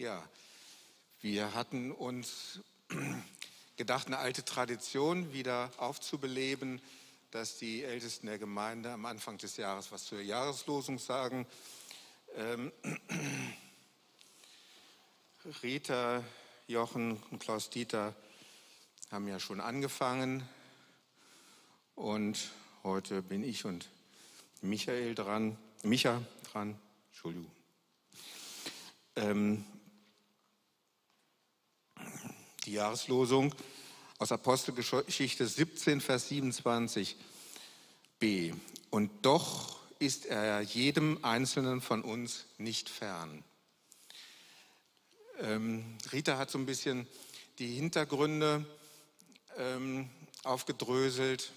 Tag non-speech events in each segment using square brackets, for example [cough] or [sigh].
Ja, wir hatten uns [clears throat] gedacht, eine alte Tradition wieder aufzubeleben, dass die Ältesten der Gemeinde am Anfang des Jahres was zur Jahreslosung sagen. Ähm, [clears throat] Rita, Jochen und Klaus Dieter haben ja schon angefangen und heute bin ich und Michael dran, Micha dran, Entschuldigung. Ähm, die Jahreslosung aus Apostelgeschichte 17, Vers 27b. Und doch ist er jedem Einzelnen von uns nicht fern. Ähm, Rita hat so ein bisschen die Hintergründe ähm, aufgedröselt.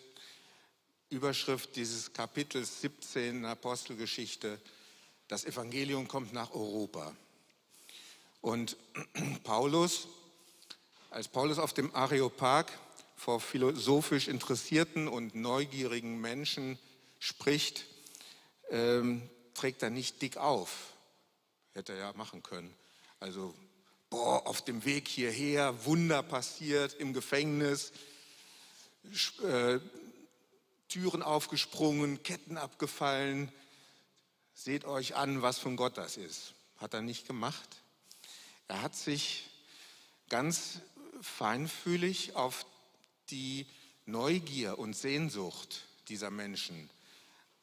Überschrift dieses Kapitels 17 in Apostelgeschichte, das Evangelium kommt nach Europa. Und [clears throat] Paulus als Paulus auf dem Areopag vor philosophisch interessierten und neugierigen Menschen spricht, ähm, trägt er nicht dick auf. Hätte er ja machen können. Also, boah, auf dem Weg hierher, Wunder passiert im Gefängnis, äh, Türen aufgesprungen, Ketten abgefallen. Seht euch an, was von Gott das ist. Hat er nicht gemacht. Er hat sich ganz feinfühlig auf die Neugier und Sehnsucht dieser Menschen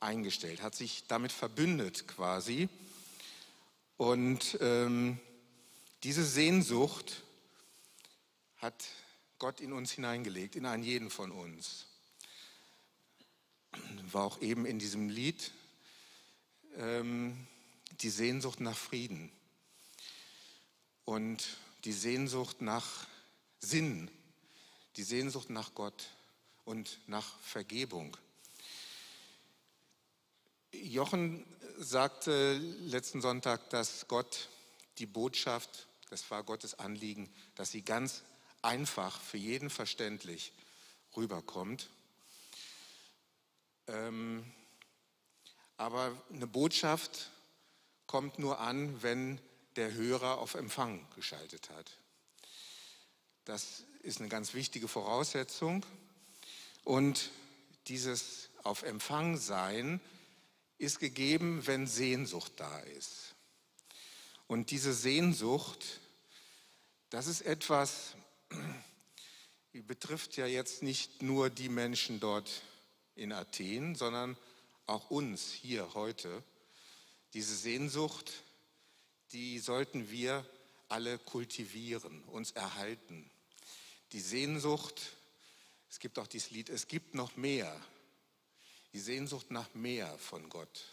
eingestellt, hat sich damit verbündet quasi. Und ähm, diese Sehnsucht hat Gott in uns hineingelegt, in einen jeden von uns. War auch eben in diesem Lied ähm, die Sehnsucht nach Frieden und die Sehnsucht nach Sinn, die Sehnsucht nach Gott und nach Vergebung. Jochen sagte letzten Sonntag, dass Gott die Botschaft, das war Gottes Anliegen, dass sie ganz einfach für jeden verständlich rüberkommt. Ähm, aber eine Botschaft kommt nur an, wenn der Hörer auf Empfang geschaltet hat. Das ist eine ganz wichtige Voraussetzung. Und dieses auf Empfang sein ist gegeben, wenn Sehnsucht da ist. Und diese Sehnsucht, das ist etwas, die betrifft ja jetzt nicht nur die Menschen dort in Athen, sondern auch uns hier heute. Diese Sehnsucht, die sollten wir alle kultivieren, uns erhalten die Sehnsucht, es gibt auch dieses Lied, es gibt noch mehr, die Sehnsucht nach mehr von Gott.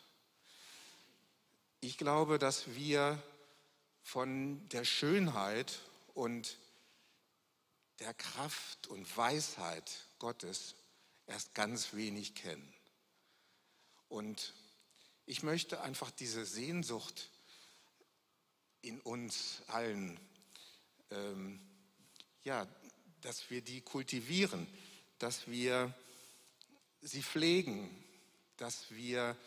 Ich glaube, dass wir von der Schönheit und der Kraft und Weisheit Gottes erst ganz wenig kennen. Und ich möchte einfach diese Sehnsucht in uns allen ähm, ja, dass wir die kultivieren, dass wir sie pflegen, dass wir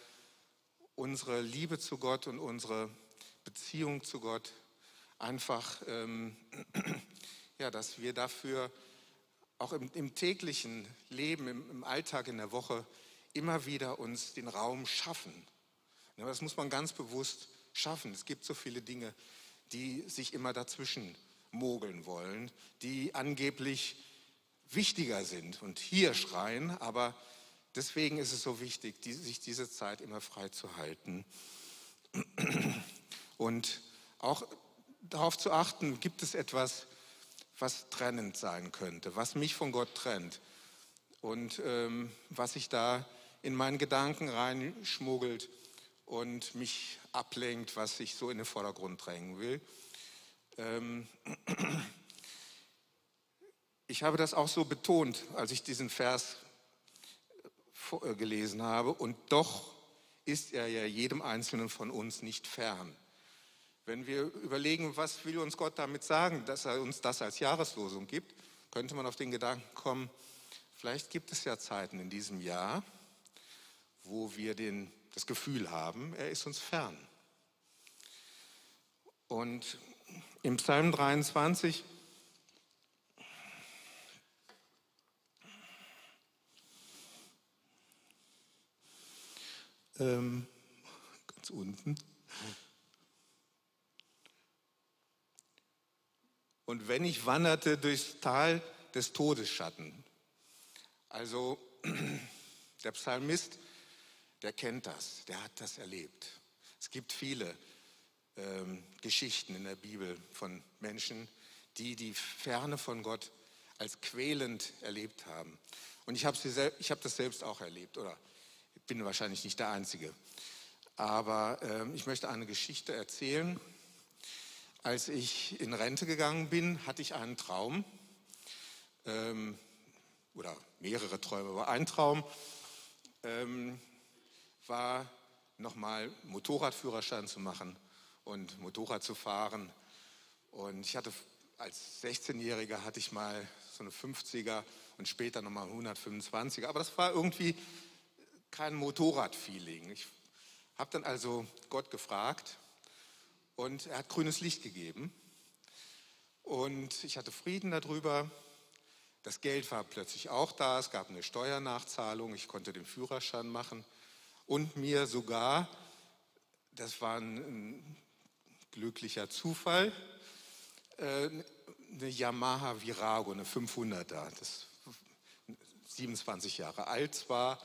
unsere Liebe zu Gott und unsere Beziehung zu Gott einfach, ähm, [clears throat] ja, dass wir dafür auch im, im täglichen Leben, im, im, Alltag, in der Woche immer wieder uns den Raum schaffen. Das muss man ganz bewusst schaffen. Es gibt so viele Dinge, die sich immer dazwischen mogeln wollen, die angeblich wichtiger sind und hier schreien, aber deswegen ist es so wichtig, die, sich diese Zeit immer frei zu halten. Und auch darauf zu achten, gibt es etwas, was trennend sein könnte, was mich von Gott trennt und ähm, was sich da in meinen Gedanken reinschmuggelt und mich ablenkt, was ich so in den Vordergrund drängen will. Ähm, ich habe das auch so betont, als ich diesen Vers äh, gelesen habe. Und doch ist er ja jedem Einzelnen von uns nicht fern. Wenn wir überlegen, was will uns Gott damit sagen, dass er uns das als Jahreslosung gibt, könnte man auf den Gedanken kommen, vielleicht gibt es ja Zeiten in diesem Jahr, wo wir den, das Gefühl haben, er ist uns fern. Und Im Psalm 23 ähm, ganz unten. Und wenn ich wanderte durchs Tal des Todesschatten, also [clears throat] der Psalmist, der kennt das, der hat das erlebt. Es gibt viele ähm, Geschichten in der Bibel von Menschen, die die Ferne von Gott als quälend erlebt haben. Und ich habe hab das selbst auch erlebt, oder bin wahrscheinlich nicht der Einzige. Aber äh, ich möchte eine Geschichte erzählen. Als ich in Rente gegangen bin, hatte ich einen Traum, ähm, oder mehrere Träume, aber ein Traum ähm, war nochmal Motorradführerschein zu machen und Motorrad zu fahren. Und ich hatte als 16-Jähriger hatte ich mal so eine 50er und später nochmal 125er. Aber das war irgendwie kein Motorradfeeling. Ich habe dann also Gott gefragt und er hat grünes Licht gegeben. Und ich hatte Frieden darüber. Das Geld war plötzlich auch da. Es gab eine Steuernachzahlung. Ich konnte den Führerschein machen. Und mir sogar, das war ein, glücklicher Zufall, äh, eine Yamaha Virago, eine 500er, das 27 Jahre alt war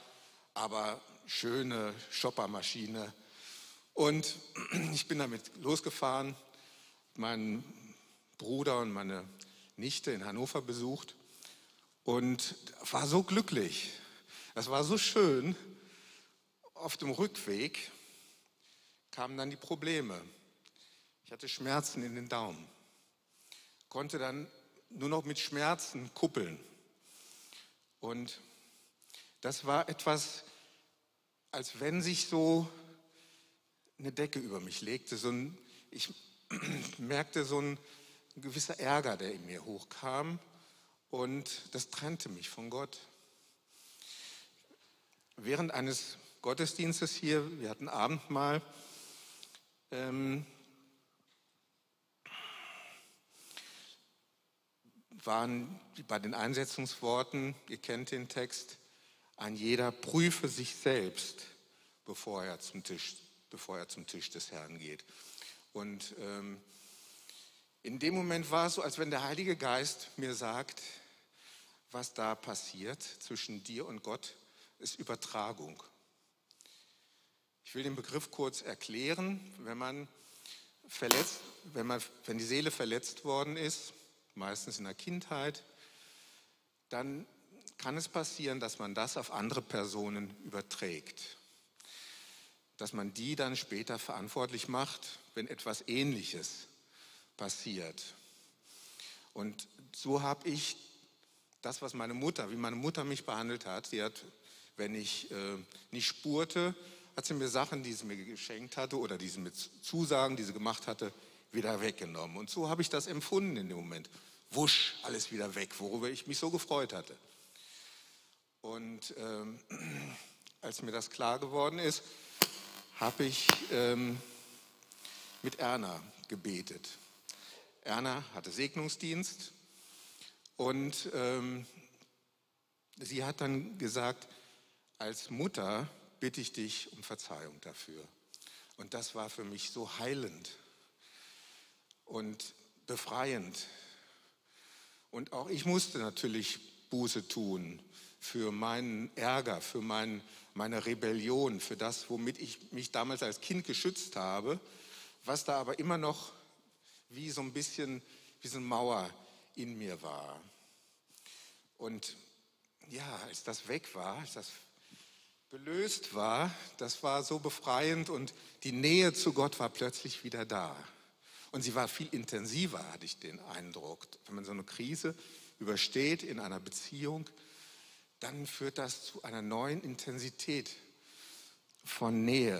aber schöne Shoppermaschine. Und [clears throat] ich bin damit losgefahren, meinen Bruder und meine Nichte in Hannover besucht und war so glücklich. Das war so schön. Auf dem Rückweg kamen dann die Probleme. Hatte Schmerzen in den Daumen, konnte dann nur noch mit Schmerzen kuppeln. Und das war etwas, als wenn sich so eine Decke über mich legte. So ein, ich [clears throat] merkte so ein gewisser Ärger, der in mir hochkam und das trennte mich von Gott. Während eines Gottesdienstes hier, wir hatten Abendmahl, ähm, waren bei den Einsetzungsworten, ihr kennt den Text, ein jeder prüfe sich selbst, bevor er zum Tisch, bevor er zum Tisch des Herrn geht. Und ähm, in dem Moment war es so, als wenn der Heilige Geist mir sagt, was da passiert zwischen dir und Gott, ist Übertragung. Ich will den Begriff kurz erklären. Wenn man verletzt, wenn, man, wenn die Seele verletzt worden ist, meistens in der Kindheit, dann kann es passieren, dass man das auf andere Personen überträgt. Dass man die dann später verantwortlich macht, wenn etwas Ähnliches passiert. Und so habe ich das, was meine Mutter, wie meine Mutter mich behandelt hat, sie hat, wenn ich äh, nicht spurte, hat sie mir Sachen, die sie mir geschenkt hatte oder die sie mit Zusagen, die sie gemacht hatte, wieder weggenommen. Und so habe ich das empfunden in dem Moment. Wusch, alles wieder weg, worüber ich mich so gefreut hatte. Und ähm, [clears throat] als mir das klar geworden ist, habe ich ähm, mit Erna gebetet. Erna hatte Segnungsdienst und ähm, sie hat dann gesagt, als Mutter bitte ich dich um Verzeihung dafür. Und das war für mich so heilend und befreiend. Und auch ich musste natürlich Buße tun für meinen Ärger, für mein, meine Rebellion, für das, womit ich mich damals als Kind geschützt habe, was da aber immer noch wie so ein bisschen, wie so eine Mauer in mir war. Und ja, als das weg war, als das gelöst war, das war so befreiend und die Nähe zu Gott war plötzlich wieder da. Und sie war viel intensiver, hatte ich den Eindruck. Wenn man so eine Krise übersteht in einer Beziehung, dann führt das zu einer neuen Intensität von Nähe.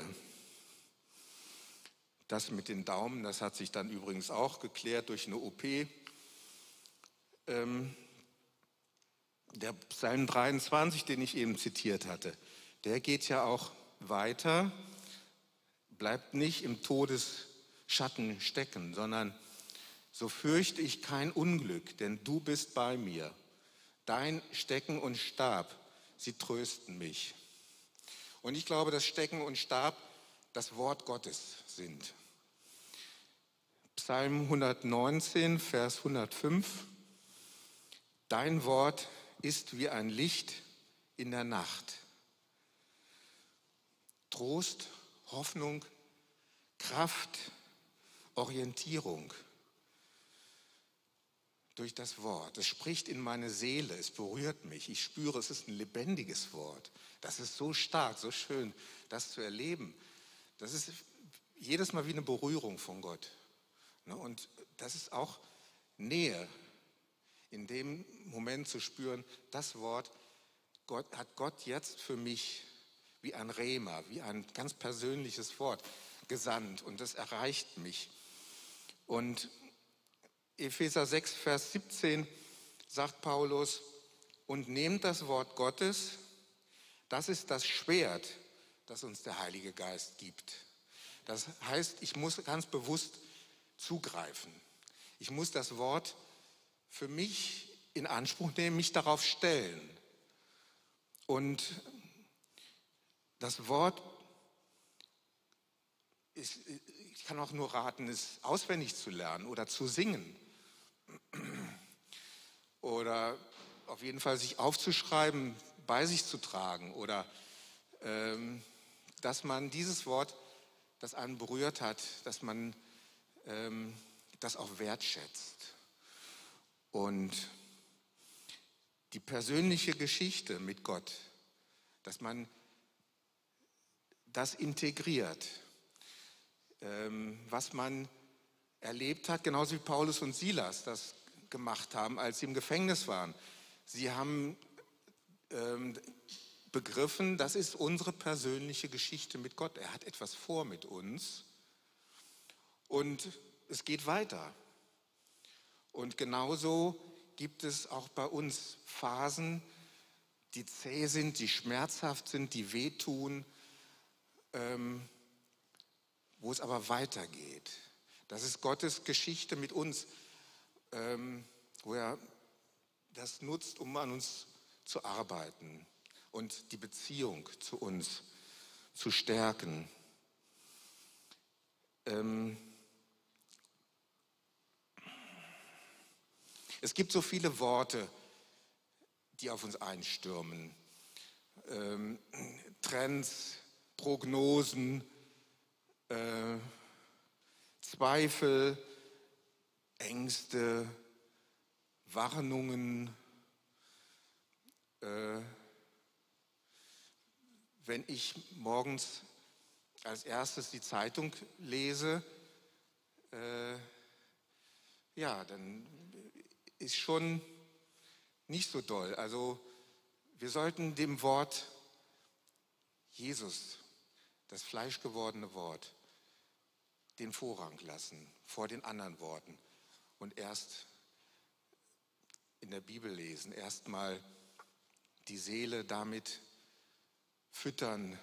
Das mit den Daumen, das hat sich dann übrigens auch geklärt durch eine OP. Ähm, der Psalm 23, den ich eben zitiert hatte, der geht ja auch weiter, bleibt nicht im Todesschatten stecken, sondern so fürchte ich kein Unglück, denn du bist bei mir. Dein Stecken und Stab, sie trösten mich. Und ich glaube, dass Stecken und Stab das Wort Gottes sind. Psalm 119, Vers 105. Dein Wort ist wie ein Licht in der Nacht. Trost, Hoffnung, Kraft, Orientierung durch das Wort. Es spricht in meine Seele, es berührt mich. Ich spüre, es ist ein lebendiges Wort. Das ist so stark, so schön, das zu erleben. Das ist jedes Mal wie eine Berührung von Gott. Ne, und das ist auch Nähe, in dem Moment zu spüren, das Wort Gott, hat Gott jetzt für mich wie ein Rema, wie ein ganz persönliches Wort gesandt und das erreicht mich. Und Epheser 6, Vers 17 sagt Paulus, und nehmt das Wort Gottes, das ist das Schwert, das uns der Heilige Geist gibt. Das heißt, ich muss ganz bewusst zugreifen. Ich muss das Wort für mich in Anspruch nehmen, mich darauf stellen. Und das Wort, ist, ich kann auch nur raten, es auswendig zu lernen oder zu singen. Oder auf jeden Fall sich aufzuschreiben, bei sich zu tragen. Oder ähm, dass man dieses Wort, das einen berührt hat, dass man ähm, das auch wertschätzt. Und die persönliche Geschichte mit Gott, dass man das integriert, was man erlebt hat, genauso wie Paulus und Silas das gemacht haben, als sie im Gefängnis waren. Sie haben ähm, begriffen, das ist unsere persönliche Geschichte mit Gott. Er hat etwas vor mit uns und es geht weiter. Und genauso gibt es auch bei uns Phasen, die zäh sind, die schmerzhaft sind, die wehtun, ähm, wo es aber weitergeht. Das ist Gottes Geschichte mit uns, ähm, wo er das nutzt, um an uns zu arbeiten und die Beziehung zu uns zu stärken. Ähm, Es gibt so viele Worte, die auf uns einstürmen. Ähm, Trends, Prognosen, äh, Zweifel, Ängste, Warnungen. Äh, wenn ich morgens als erstes die Zeitung lese, äh, ja, dann ist schon nicht so doll. Also wir sollten dem Wort Jesus, das fleischgewordene Wort, den Vorrang lassen vor den anderen Worten und erst in der Bibel lesen, erstmal die Seele damit füttern,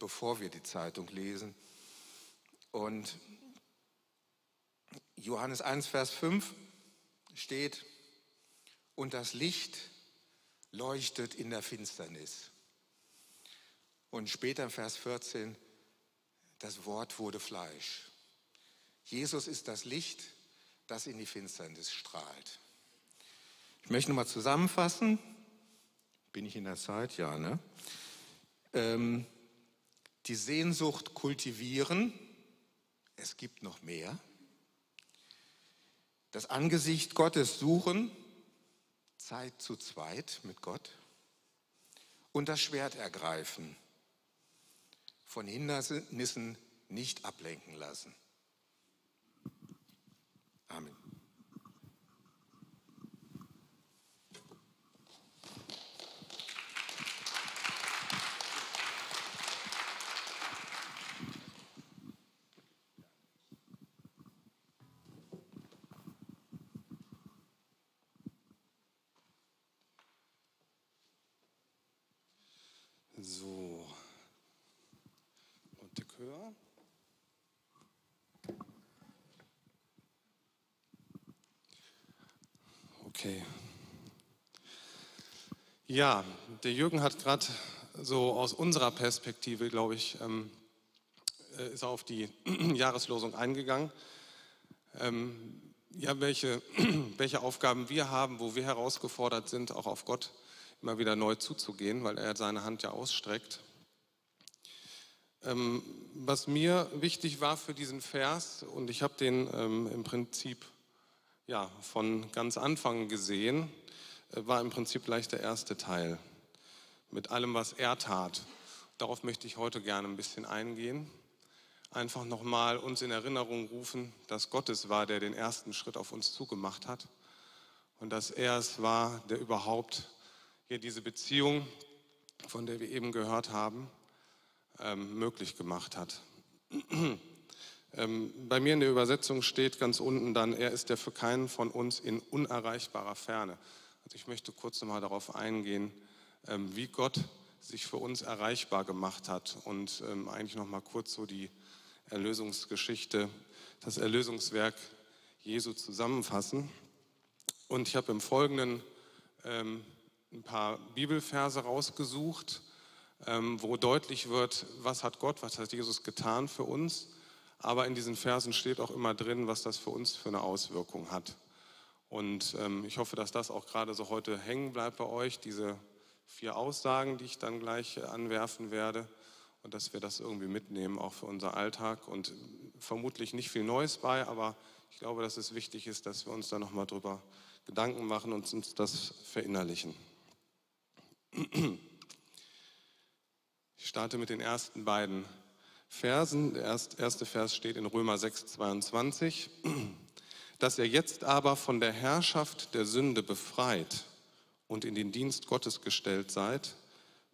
bevor wir die Zeitung lesen. Und Johannes 1, Vers 5 steht, und das Licht leuchtet in der Finsternis. Und später im Vers 14, das Wort wurde Fleisch. Jesus ist das Licht, das in die Finsternis strahlt. Ich möchte nochmal zusammenfassen. Bin ich in der Zeit? Ja, ne? Ähm, die Sehnsucht kultivieren. Es gibt noch mehr das Angesicht Gottes suchen, Zeit zu zweit mit Gott und das Schwert ergreifen, von Hindernissen nicht ablenken lassen. Amen. So. Chör. Okay. Ja, der Jürgen hat gerade so aus unserer Perspektive, glaube ich, ähm, äh, ist auf die [clears throat] Jahreslosung eingegangen. Ähm, ja, welche, [clears throat] welche Aufgaben wir haben, wo wir herausgefordert sind, auch auf Gott immer wieder neu zuzugehen, weil er seine Hand ja ausstreckt. Ähm, was mir wichtig war für diesen Vers, und ich habe den ähm, im Prinzip ja, von ganz Anfang gesehen, äh, war im Prinzip gleich der erste Teil mit allem, was er tat. Darauf möchte ich heute gerne ein bisschen eingehen. Einfach nochmal uns in Erinnerung rufen, dass Gott es war, der den ersten Schritt auf uns zugemacht hat und dass er es war, der überhaupt hier diese Beziehung, von der wir eben gehört haben, ähm, möglich gemacht hat. [clears throat] ähm, bei mir in der Übersetzung steht ganz unten dann, er ist der für keinen von uns in unerreichbarer Ferne. Also ich möchte kurz nochmal darauf eingehen, ähm, wie Gott sich für uns erreichbar gemacht hat und ähm, eigentlich nochmal kurz so die Erlösungsgeschichte, das Erlösungswerk Jesu zusammenfassen. Und ich habe im Folgenden ähm, ein paar Bibelverse rausgesucht, wo deutlich wird, was hat Gott, was hat Jesus getan für uns. Aber in diesen Versen steht auch immer drin, was das für uns für eine Auswirkung hat. Und ähm, ich hoffe, dass das auch gerade so heute hängen bleibt bei euch, diese vier Aussagen, die ich dann gleich anwerfen werde. Und dass wir das irgendwie mitnehmen, auch für unser Alltag. Und vermutlich nicht viel Neues bei, aber ich glaube, dass es wichtig ist, dass wir uns da nochmal drüber Gedanken machen und uns das verinnerlichen. [clears throat] Starte mit den ersten beiden Versen. Der erste Vers steht in Römer 6, 22. Dass ihr jetzt aber von der Herrschaft der Sünde befreit und in den Dienst Gottes gestellt seid,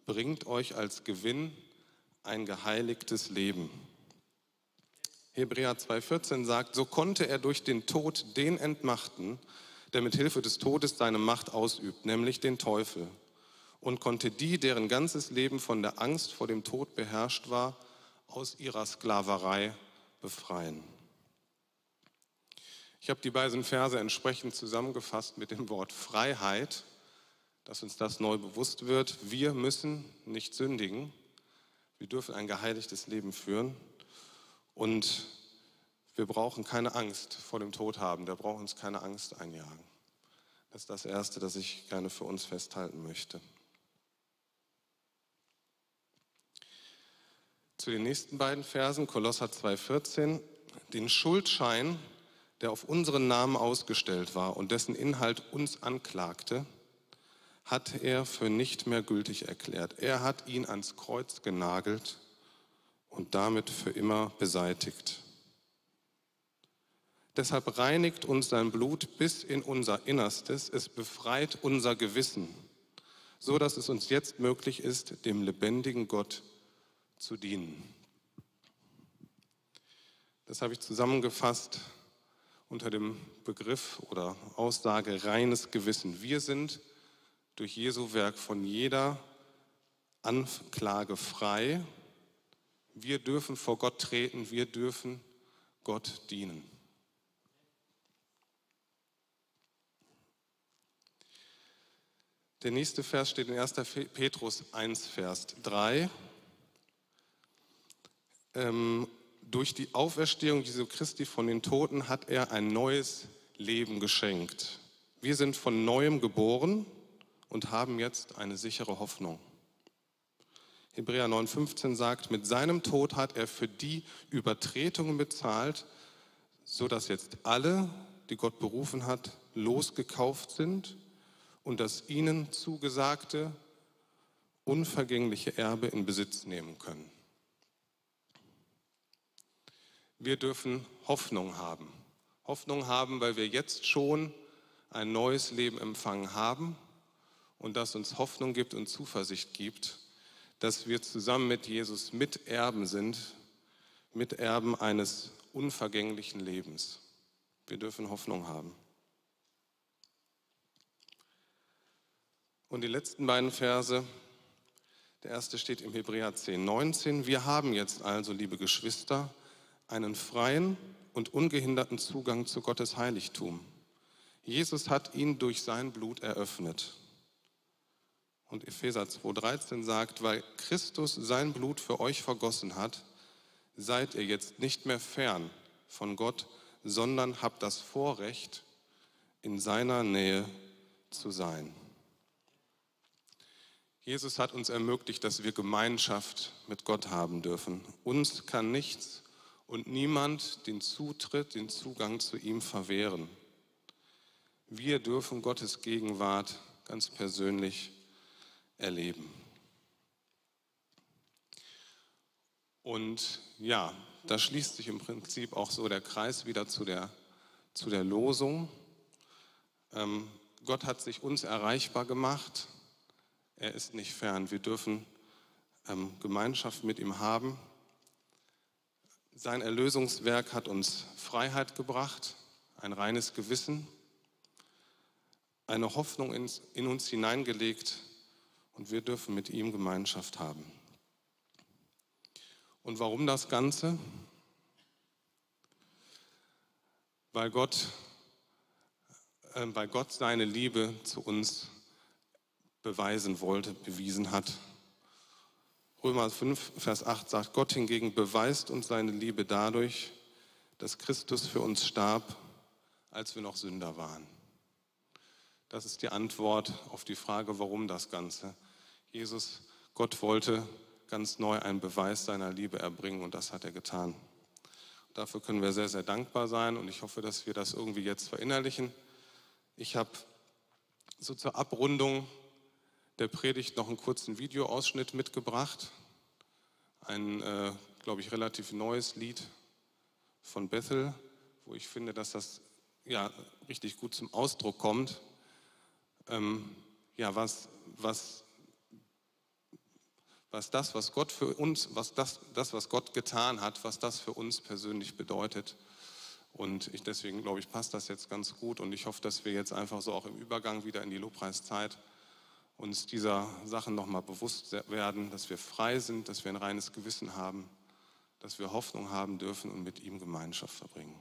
bringt euch als Gewinn ein geheiligtes Leben. Hebräer 2,14 sagt, so konnte er durch den Tod den entmachten, der mit Hilfe des Todes seine Macht ausübt, nämlich den Teufel und konnte die, deren ganzes Leben von der Angst vor dem Tod beherrscht war, aus ihrer Sklaverei befreien. Ich habe die beiden Verse entsprechend zusammengefasst mit dem Wort Freiheit, dass uns das neu bewusst wird. Wir müssen nicht sündigen, wir dürfen ein geheiligtes Leben führen und wir brauchen keine Angst vor dem Tod haben, der braucht uns keine Angst einjagen. Das ist das Erste, das ich gerne für uns festhalten möchte. Zu den nächsten beiden Versen, Kolosser 2,14, den Schuldschein, der auf unseren Namen ausgestellt war und dessen Inhalt uns anklagte, hat er für nicht mehr gültig erklärt. Er hat ihn ans Kreuz genagelt und damit für immer beseitigt. Deshalb reinigt uns sein Blut bis in unser Innerstes, es befreit unser Gewissen, so dass es uns jetzt möglich ist, dem lebendigen Gott zu dienen. Das habe ich zusammengefasst unter dem Begriff oder Aussage reines Gewissen. Wir sind durch Jesu Werk von jeder Anklage frei. Wir dürfen vor Gott treten, wir dürfen Gott dienen. Der nächste Vers steht in 1. Petrus 1, Vers 3 ähm, durch die Auferstehung Jesu Christi von den Toten hat er ein neues Leben geschenkt. Wir sind von neuem geboren und haben jetzt eine sichere Hoffnung. Hebräer 9:15 sagt, mit seinem Tod hat er für die Übertretungen bezahlt, so dass jetzt alle, die Gott berufen hat, losgekauft sind und das ihnen zugesagte unvergängliche Erbe in Besitz nehmen können. Wir dürfen Hoffnung haben. Hoffnung haben, weil wir jetzt schon ein neues Leben empfangen haben und das uns Hoffnung gibt und Zuversicht gibt, dass wir zusammen mit Jesus Miterben sind, Miterben eines unvergänglichen Lebens. Wir dürfen Hoffnung haben. Und die letzten beiden Verse, der erste steht im Hebräer 10, 19. Wir haben jetzt also, liebe Geschwister, einen freien und ungehinderten Zugang zu Gottes Heiligtum. Jesus hat ihn durch sein Blut eröffnet. Und Epheser 2.13 sagt, weil Christus sein Blut für euch vergossen hat, seid ihr jetzt nicht mehr fern von Gott, sondern habt das Vorrecht, in seiner Nähe zu sein. Jesus hat uns ermöglicht, dass wir Gemeinschaft mit Gott haben dürfen. Uns kann nichts und niemand den Zutritt, den Zugang zu ihm verwehren. Wir dürfen Gottes Gegenwart ganz persönlich erleben. Und ja, da schließt sich im Prinzip auch so der Kreis wieder zu der, zu der Losung. Ähm, Gott hat sich uns erreichbar gemacht. Er ist nicht fern. Wir dürfen ähm, Gemeinschaft mit ihm haben. Sein Erlösungswerk hat uns Freiheit gebracht, ein reines Gewissen, eine Hoffnung in, uns hineingelegt und wir dürfen mit ihm Gemeinschaft haben. Und warum das Ganze? Weil Gott, äh, weil Gott seine Liebe zu uns beweisen wollte, bewiesen hat. Römer 5, Vers 8 sagt, Gott hingegen beweist uns seine Liebe dadurch, dass Christus für uns starb, als wir noch Sünder waren. Das ist die Antwort auf die Frage, warum das Ganze. Jesus, Gott wollte ganz neu einen Beweis seiner Liebe erbringen und das hat er getan. Dafür können wir sehr, sehr dankbar sein und ich hoffe, dass wir das irgendwie jetzt verinnerlichen. Ich habe so zur Abrundung der Predigt noch einen kurzen Videoausschnitt mitgebracht. Ein, äh, glaube ich, relativ neues Lied von Bethel, wo ich finde, dass das ja richtig gut zum Ausdruck kommt ähm, ja, was, was, was das, was Gott für uns, was das, das, was Gott getan hat, was das für uns persönlich bedeutet. Und ich, deswegen glaube ich, passt das jetzt ganz gut. Und ich hoffe, dass wir jetzt einfach so auch im Übergang wieder in die Lobpreiszeit uns dieser Sachen nochmal bewusst werden, dass wir frei sind, dass wir ein reines Gewissen haben, dass wir Hoffnung haben dürfen und mit ihm Gemeinschaft verbringen.